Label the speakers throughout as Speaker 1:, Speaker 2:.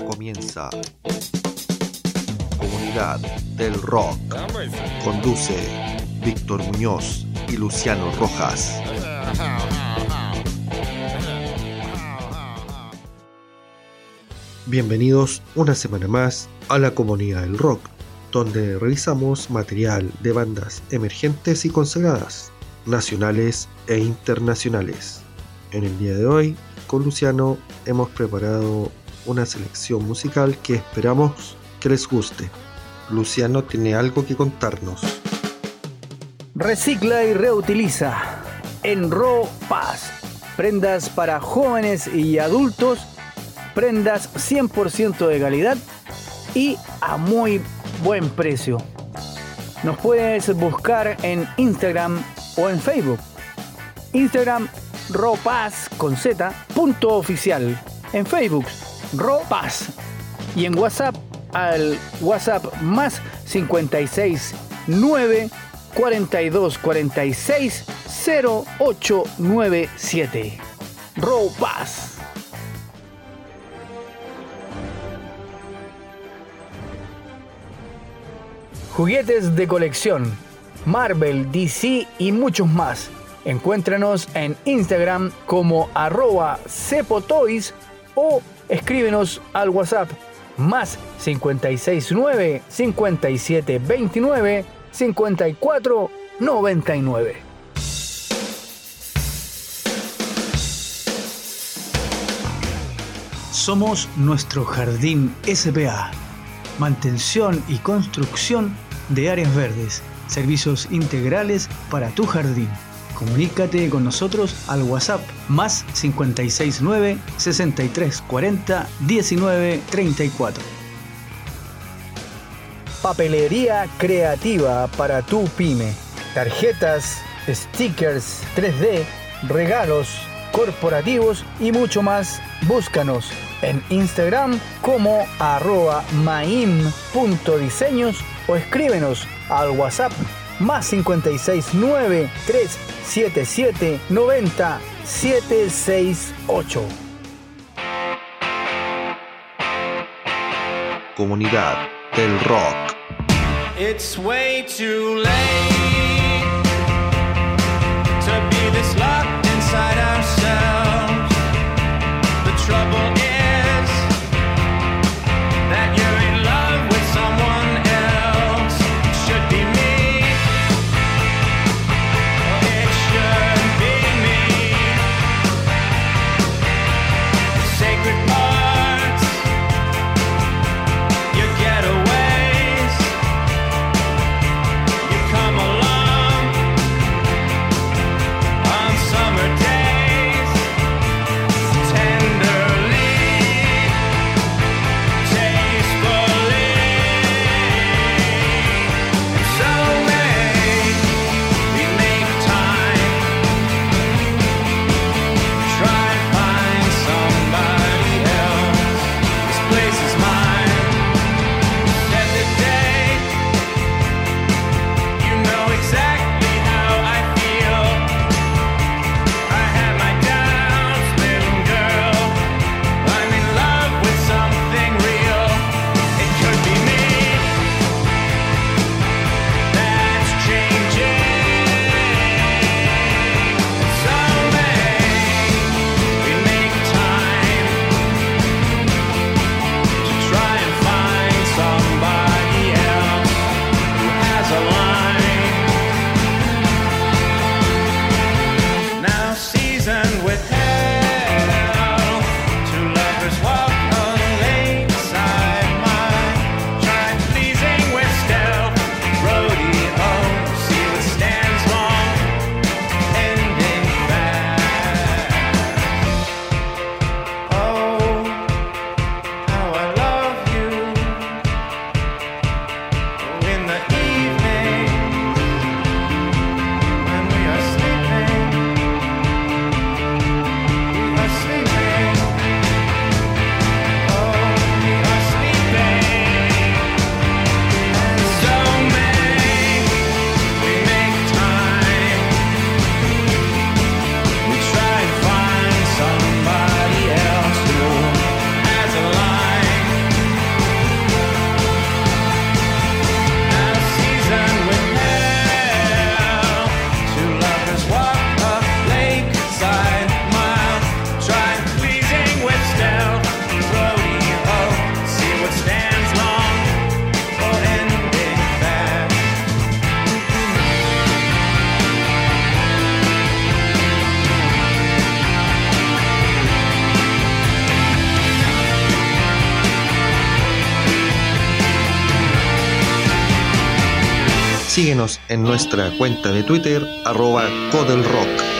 Speaker 1: Comienza Comunidad del Rock. Conduce Víctor Muñoz y Luciano Rojas. Bienvenidos una semana más a la Comunidad del Rock, donde revisamos material de bandas emergentes y consagradas, nacionales e internacionales. En el día de hoy, con Luciano hemos preparado una selección musical que esperamos que les guste. Luciano tiene algo que contarnos.
Speaker 2: Recicla y reutiliza. En Ro Paz. Prendas para jóvenes y adultos. Prendas 100% de calidad y a muy buen precio. Nos puedes buscar en Instagram o en Facebook. Instagram Ropaz con Z punto oficial. En Facebook Ropaz. Y en WhatsApp al WhatsApp más 56 9 42 46 0897. Ropaz. Juguetes de colección, Marvel, DC y muchos más. Encuéntranos en Instagram como arroba cepotoys o escríbenos al WhatsApp más 569 5729 5499. Somos nuestro jardín SPA. Mantención y construcción de áreas verdes. Servicios integrales para tu jardín. Comunícate con nosotros al WhatsApp más 569 6340 1934. Papelería creativa para tu pyme. Tarjetas, stickers 3D, regalos corporativos y mucho más. Búscanos en Instagram como arroba maim.diseños o escríbenos al WhatsApp más 569 377 90 768.
Speaker 1: Comunidad del Rock.
Speaker 3: It's way too late to be this locked
Speaker 4: en nuestra cuenta de Twitter, arroba Codelrock.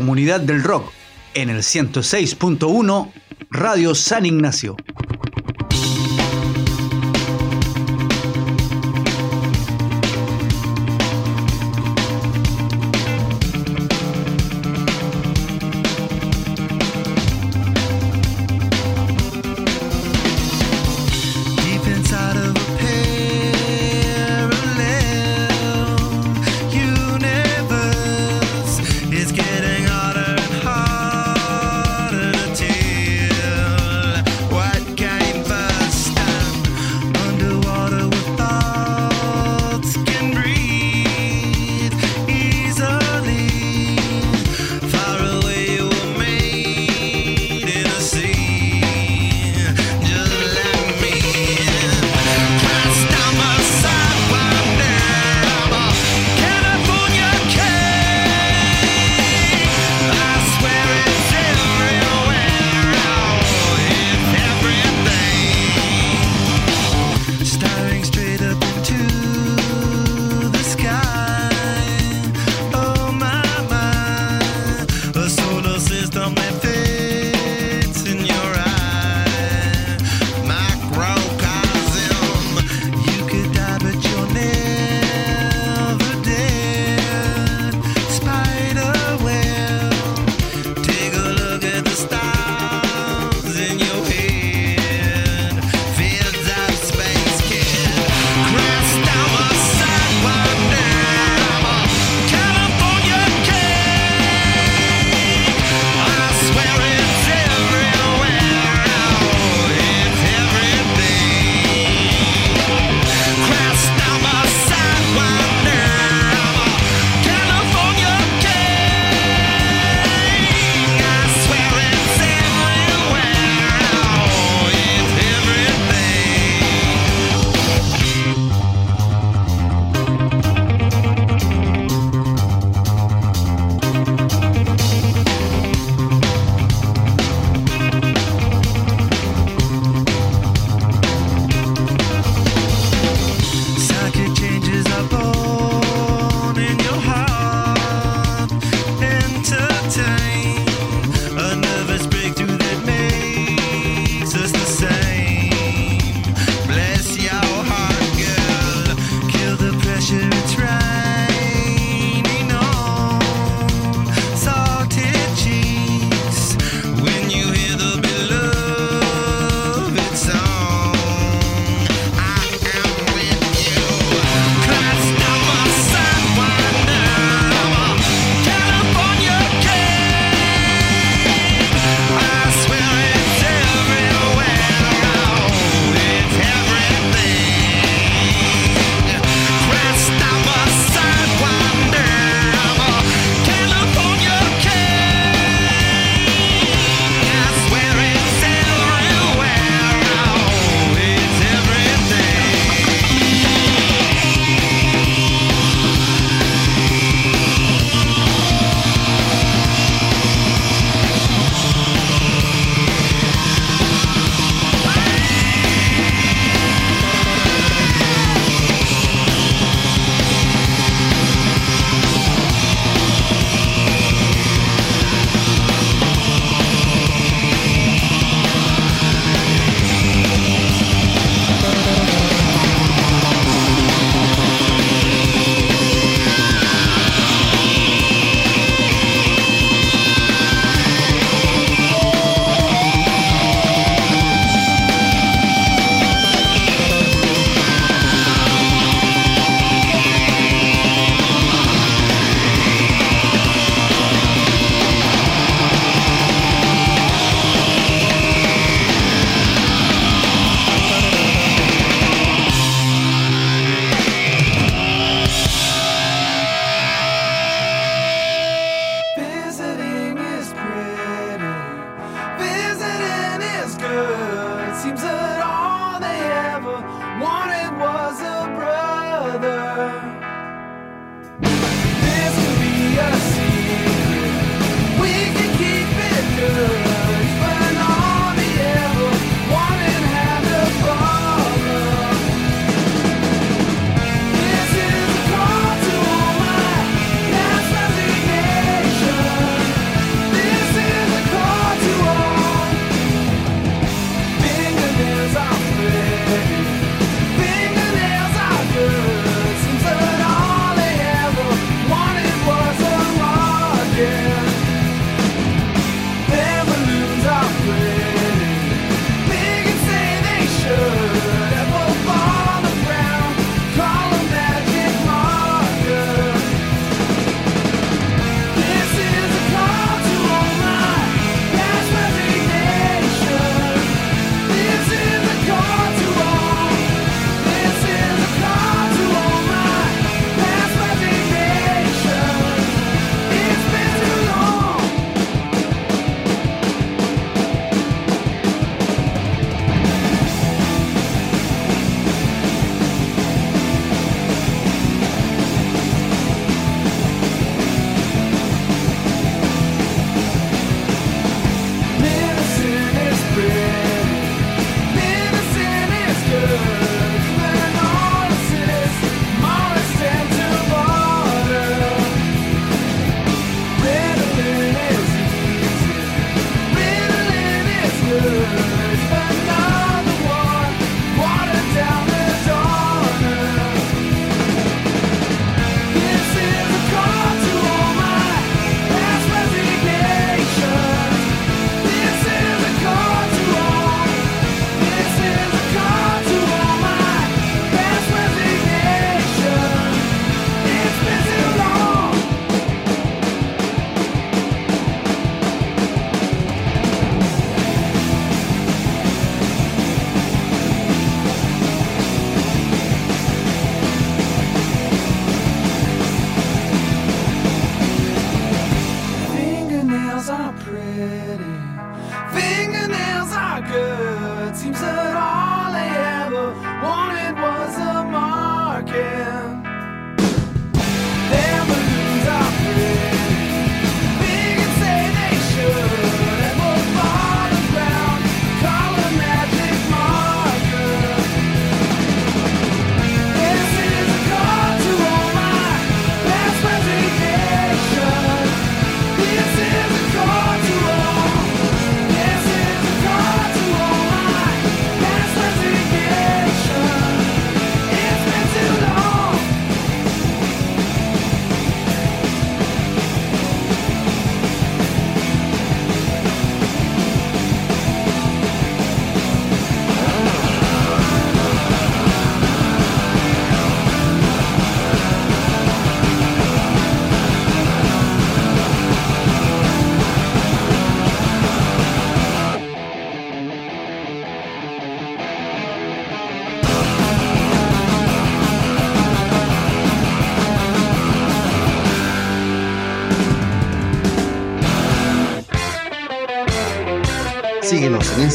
Speaker 5: Comunidad del Rock en el 106.1 Radio San Ignacio.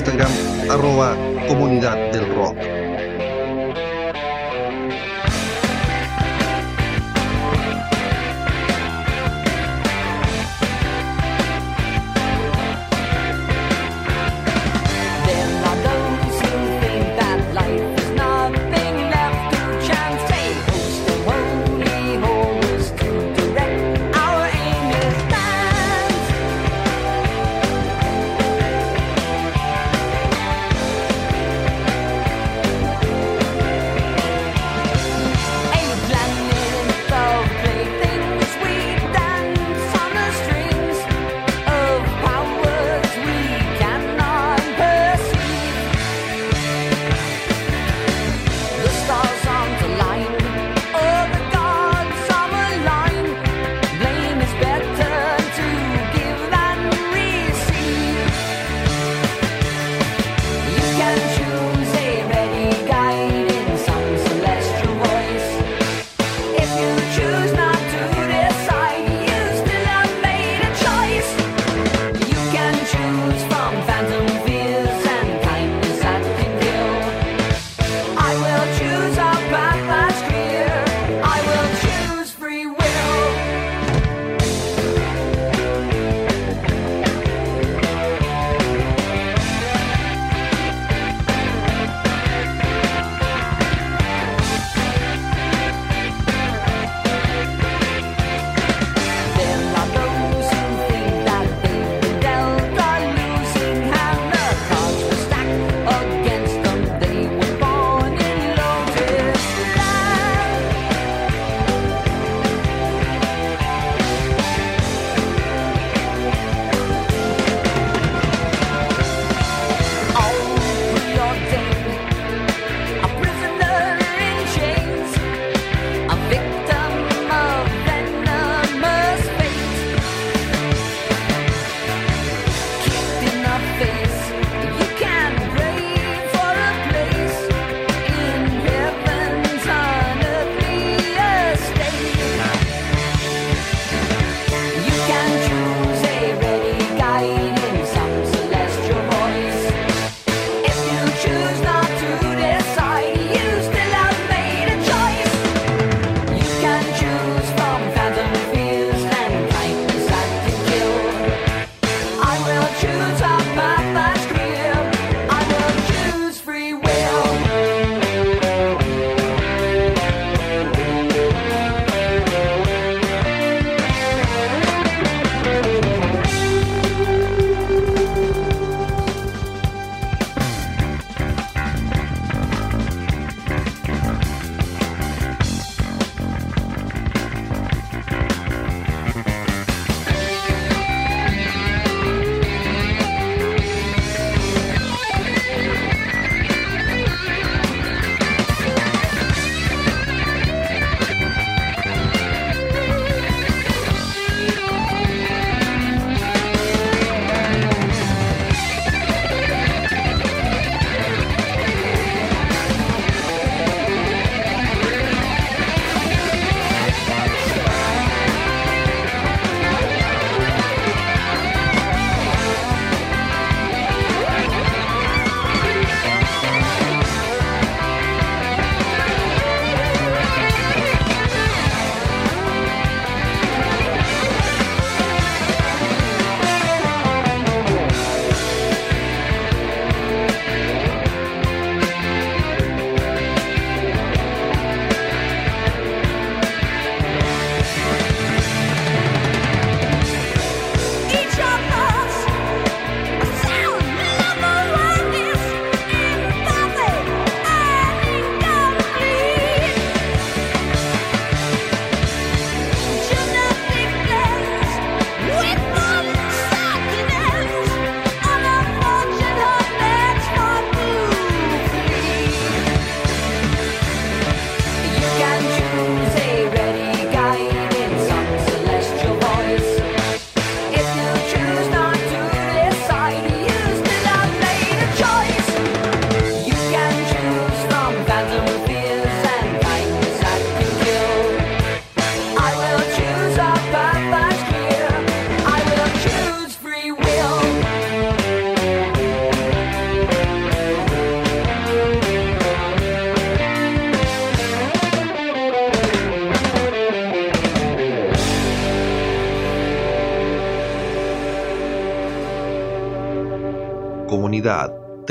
Speaker 6: Instagram, arroba comunidad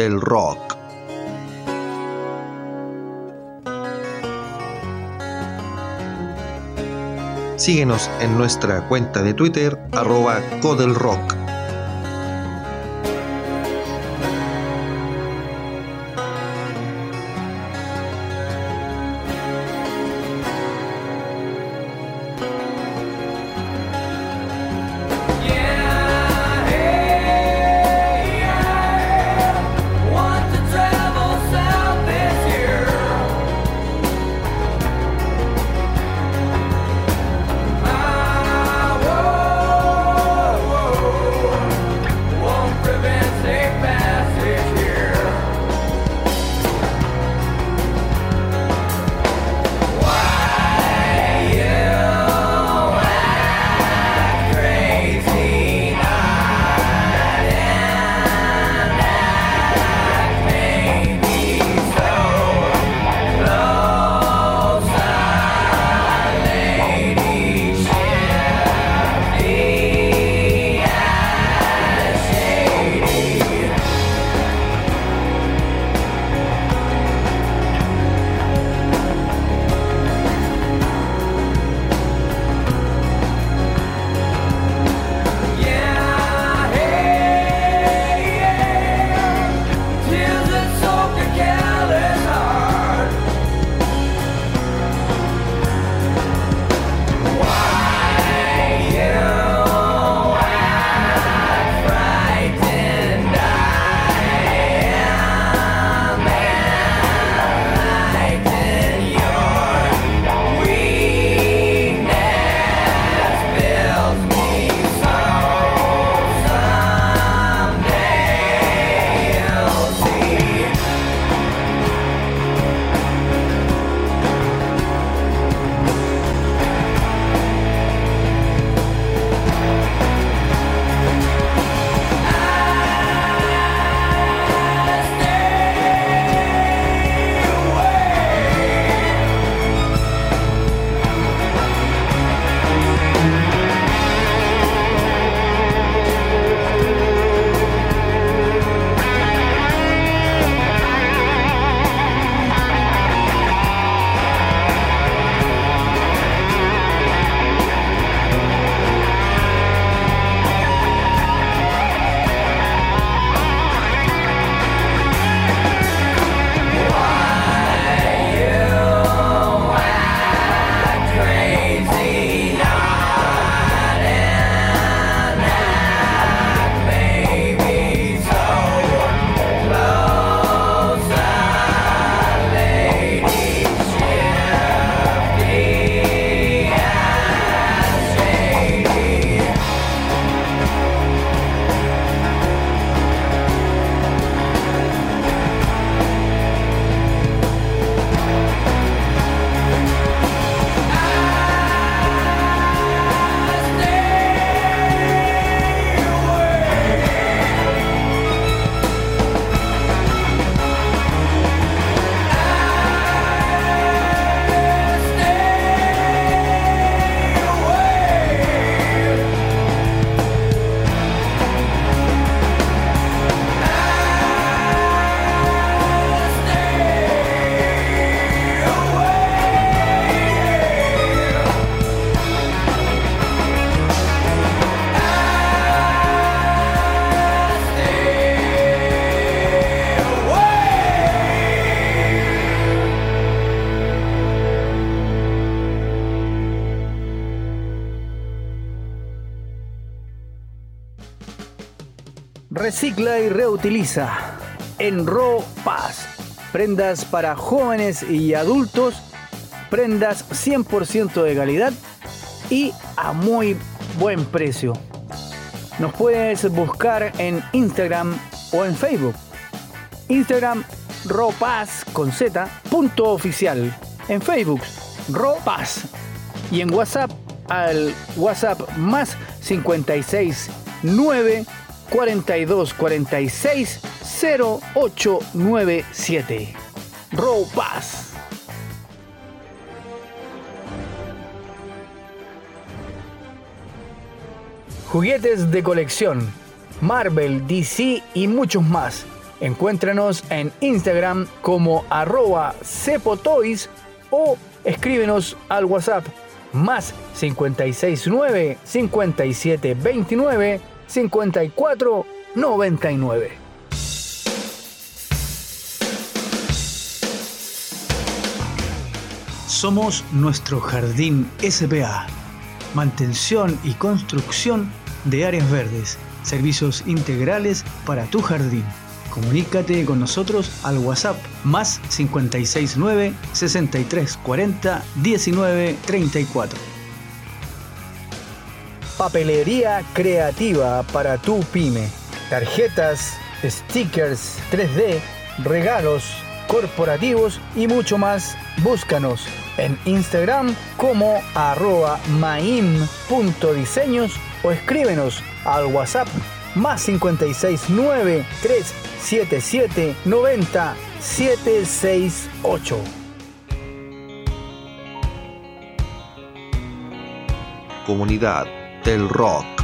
Speaker 6: del rock.
Speaker 4: Síguenos en nuestra cuenta de Twitter arroba codelrock.
Speaker 2: Reutiliza. Enro Paz. Prendas para jóvenes y adultos. Prendas 100% de calidad y a muy buen precio. Nos puedes buscar en Instagram o en Facebook. Instagram Ropaz con Z punto oficial. En Facebook Ropaz. Y en WhatsApp al WhatsApp más 56 9 42 46 0897. Row Pass. Juguetes de colección, Marvel, DC y muchos más. Encuéntranos en Instagram como arroba cepotoys o escríbenos al WhatsApp más 569 5729 54 99.
Speaker 7: Somos nuestro jardín SPA, mantención y construcción de áreas verdes, servicios integrales para tu jardín. Comunícate con nosotros al WhatsApp más 569 6340 1934.
Speaker 2: Papelería creativa para tu pyme. Tarjetas, stickers 3D, regalos corporativos y mucho más. Búscanos en Instagram como arroba maim.diseños o escríbenos al WhatsApp más 569 377 90 768.
Speaker 4: Comunidad del rock.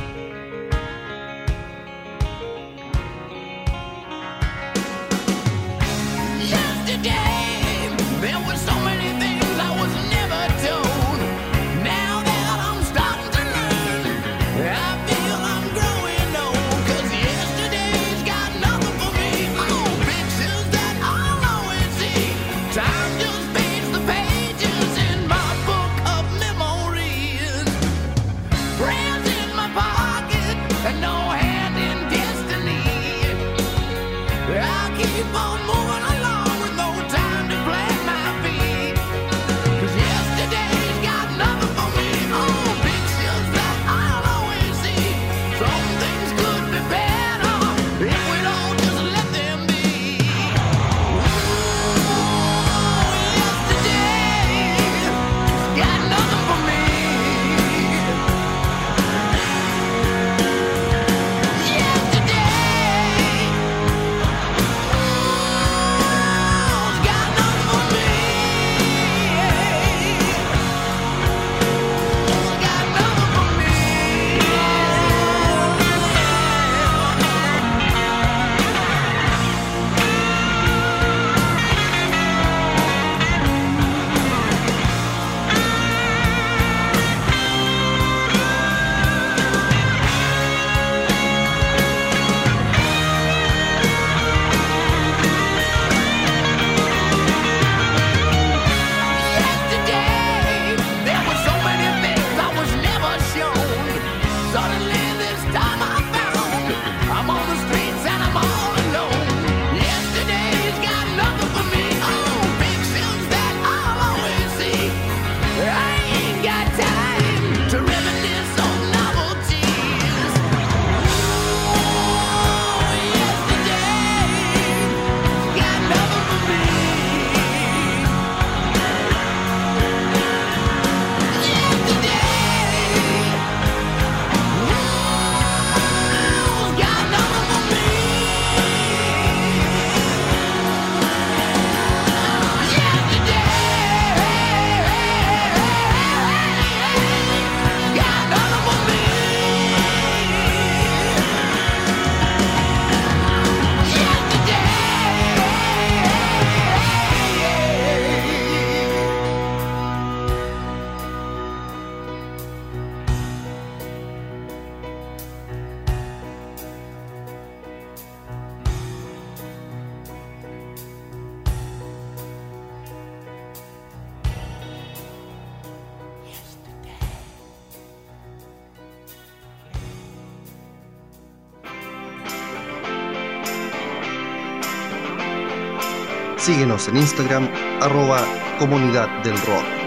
Speaker 4: En Instagram, arroba comunidad del rock.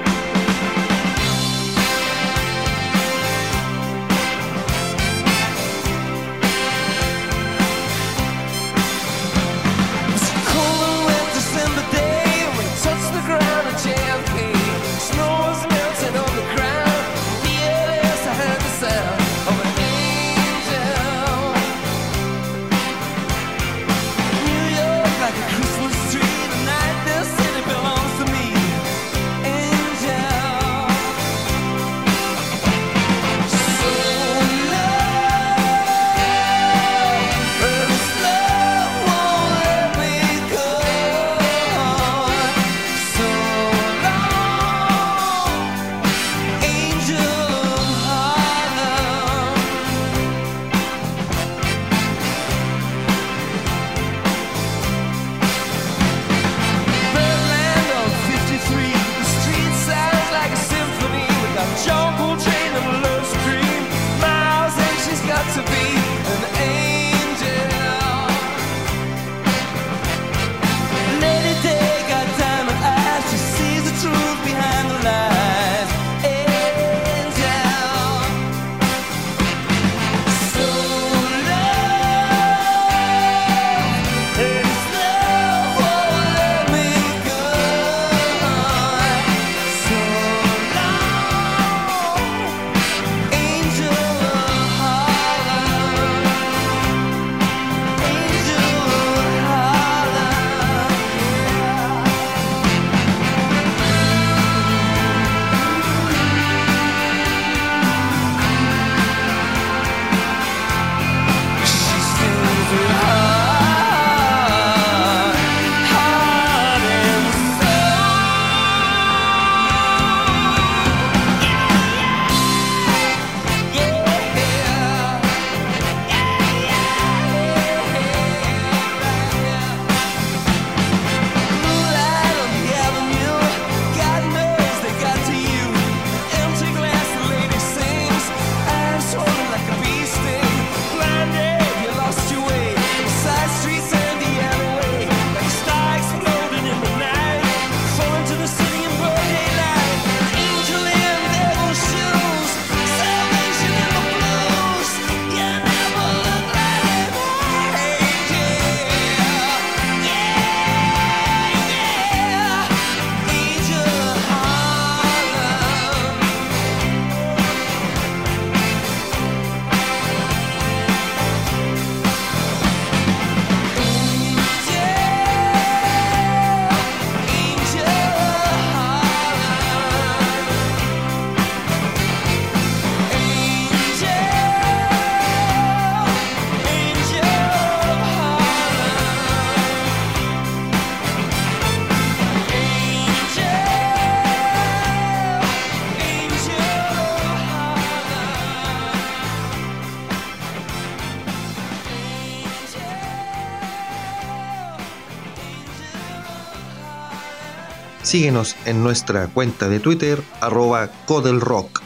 Speaker 8: Síguenos en nuestra cuenta de Twitter, arroba Codelrock.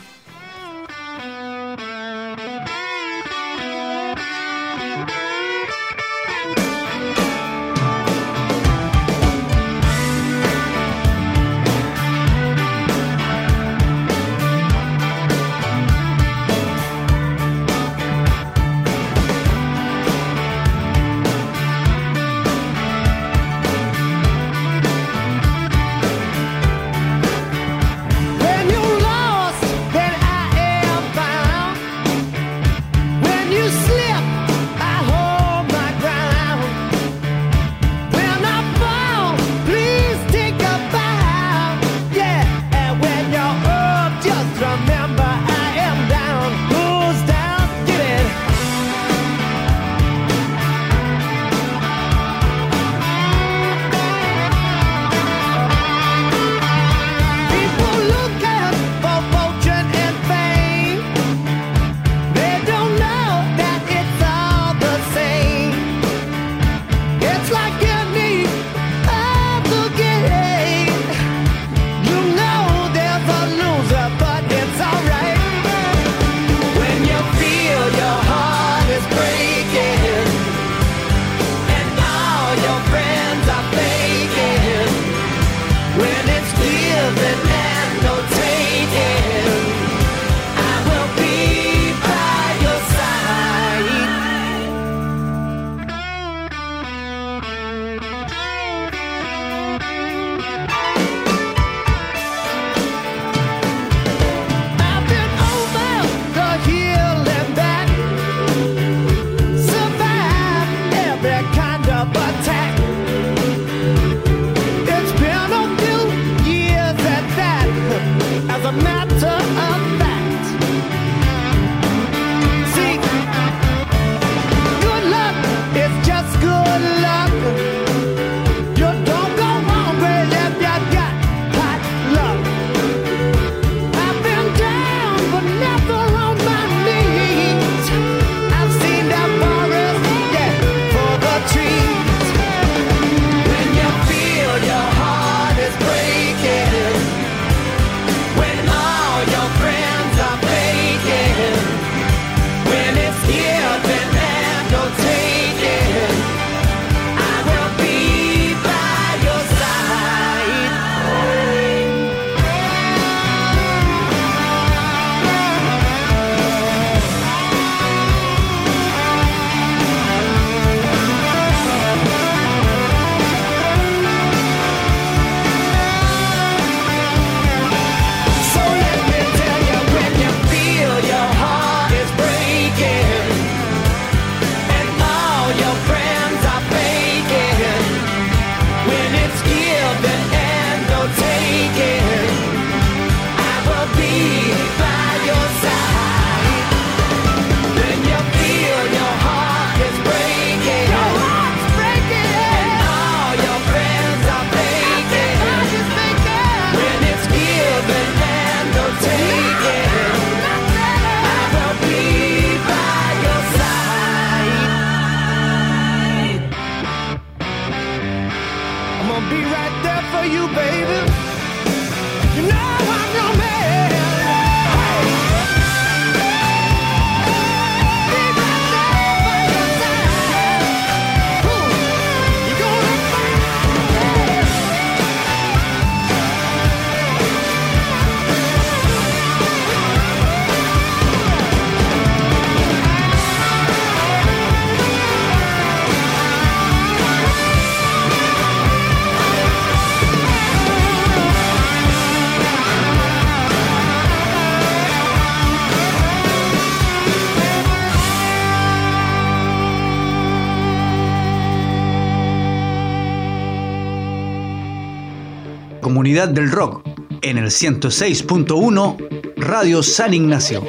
Speaker 2: del rock en el 106.1 Radio San Ignacio.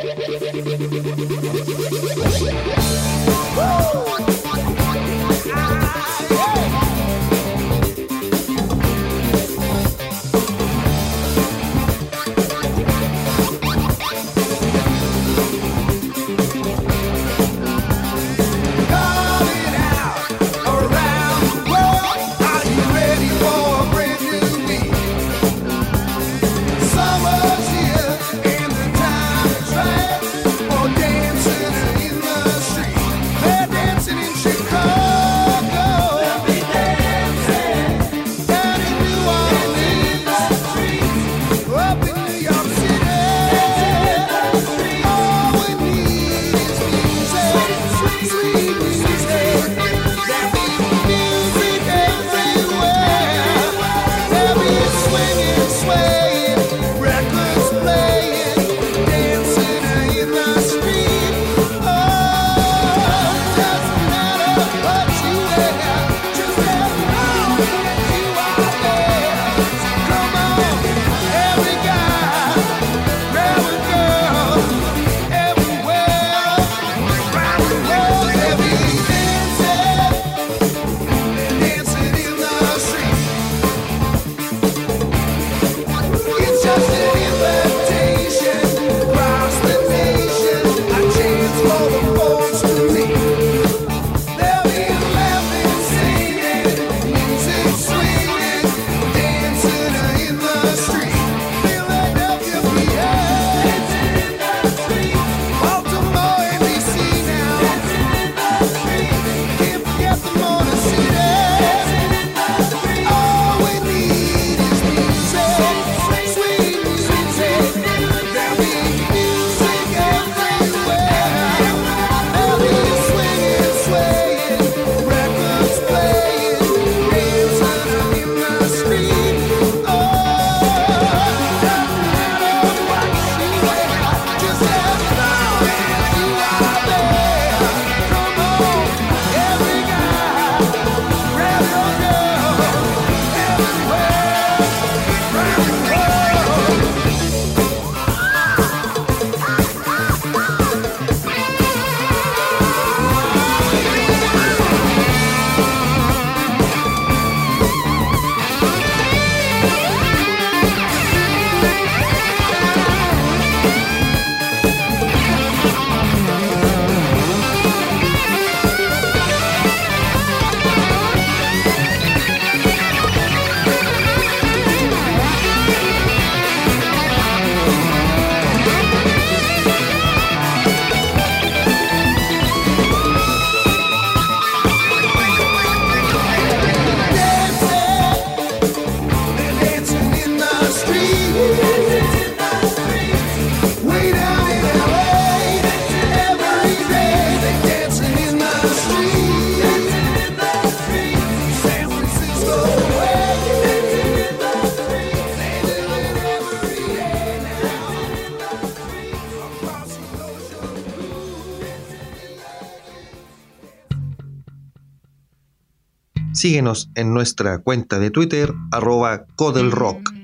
Speaker 9: Síguenos en nuestra cuenta de Twitter, arroba Codelrock.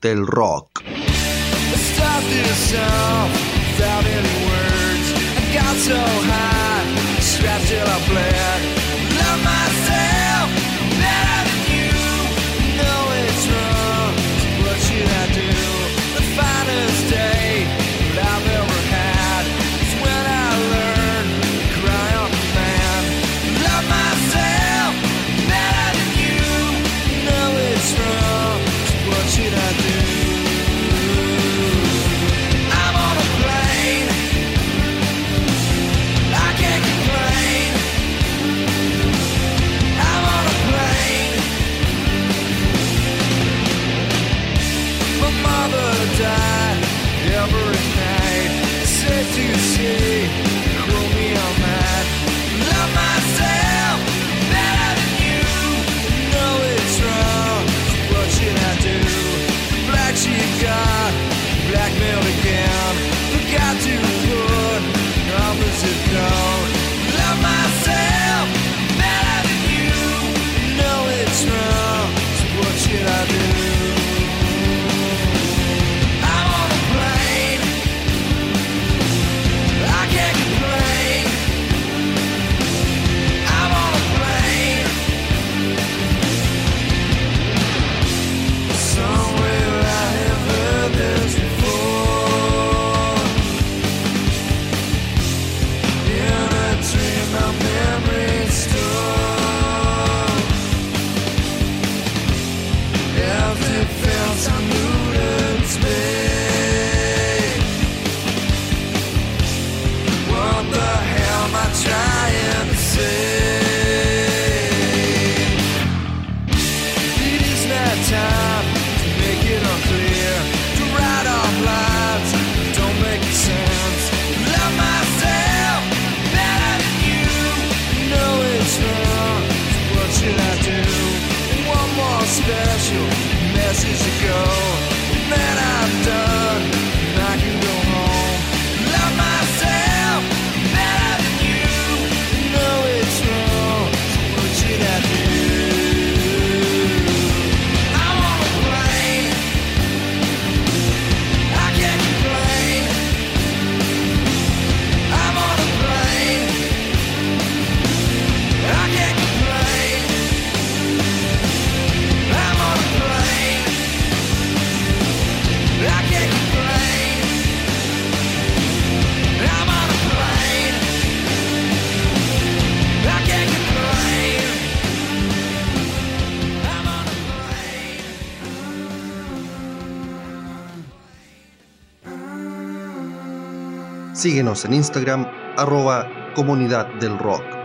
Speaker 9: del rock.
Speaker 5: special message to go that I've done.
Speaker 9: Síguenos en Instagram arroba comunidad del rock.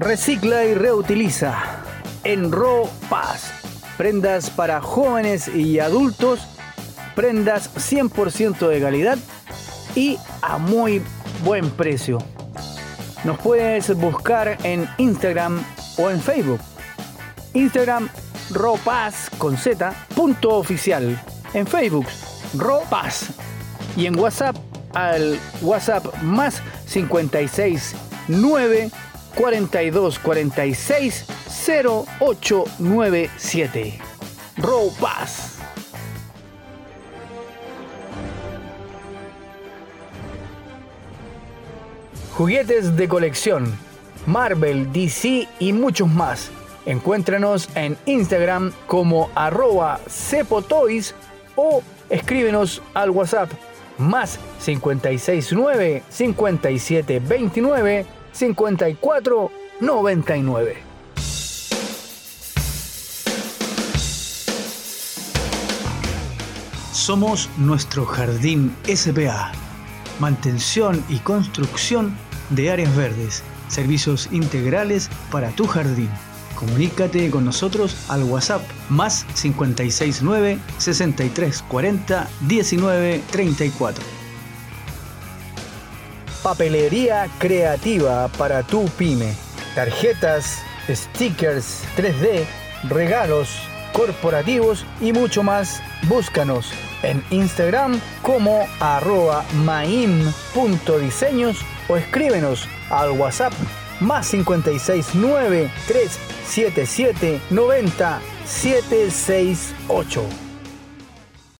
Speaker 2: Recicla y reutiliza. Enro Paz. Prendas para jóvenes y adultos. Prendas 100% de calidad y a muy buen precio. Nos puedes buscar en Instagram o en Facebook. Instagram Ropaz con Z punto oficial. En Facebook Ropaz. Y en WhatsApp al WhatsApp más 56 9 42 46 0897. Ropaz. Juguetes de colección, Marvel, DC y muchos más. Encuéntranos en Instagram como arroba cepotoys o escríbenos al WhatsApp más 569 5729 54 99.
Speaker 10: Somos nuestro jardín SPA. Mantención y construcción de áreas verdes. Servicios integrales para tu jardín. Comunícate con nosotros al WhatsApp más 569 6340 1934.
Speaker 2: Papelería creativa para tu pyme. Tarjetas, stickers 3D, regalos corporativos y mucho más. Búscanos en Instagram como arroba maim.diseños o escríbenos al WhatsApp más 569 377 90 768.